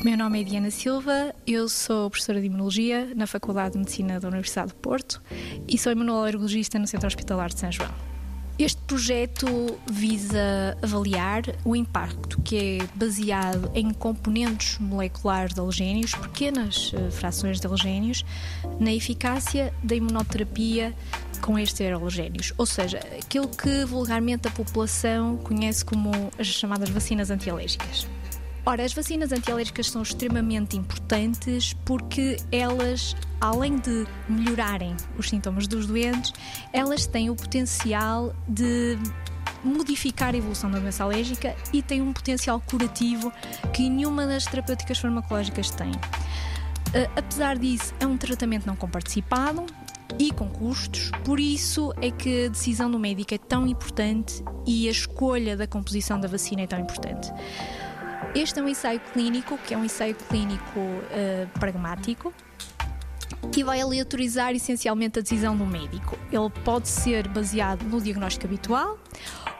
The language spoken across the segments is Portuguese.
Meu nome é Diana Silva, eu sou professora de Imunologia na Faculdade de Medicina da Universidade de Porto e sou imunologista no Centro Hospitalar de São João. Este projeto visa avaliar o impacto que é baseado em componentes moleculares de halogénios, pequenas eh, frações de halogénios, na eficácia da imunoterapia com estes halogénios, ou seja, aquilo que vulgarmente a população conhece como as chamadas vacinas antialérgicas. Ora, as vacinas antialérgicas são extremamente importantes porque elas, além de melhorarem os sintomas dos doentes, elas têm o potencial de modificar a evolução da doença alérgica e têm um potencial curativo que nenhuma das terapêuticas farmacológicas tem. Uh, apesar disso, é um tratamento não comparticipado e com custos, por isso é que a decisão do médico é tão importante e a escolha da composição da vacina é tão importante. Este é um ensaio clínico, que é um ensaio clínico uh, pragmático, que vai aleatorizar essencialmente a decisão do médico. Ele pode ser baseado no diagnóstico habitual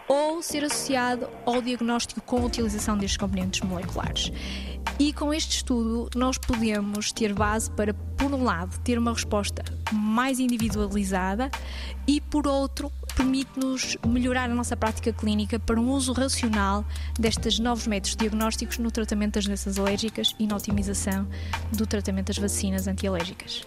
ou ser associado ao diagnóstico com a utilização destes componentes moleculares. E com este estudo, nós podemos ter base para, por um lado, ter uma resposta mais individualizada e, por outro, permite-nos melhorar a nossa prática clínica para um uso racional destes novos métodos diagnósticos no tratamento das doenças alérgicas e na otimização do tratamento das vacinas antialérgicas.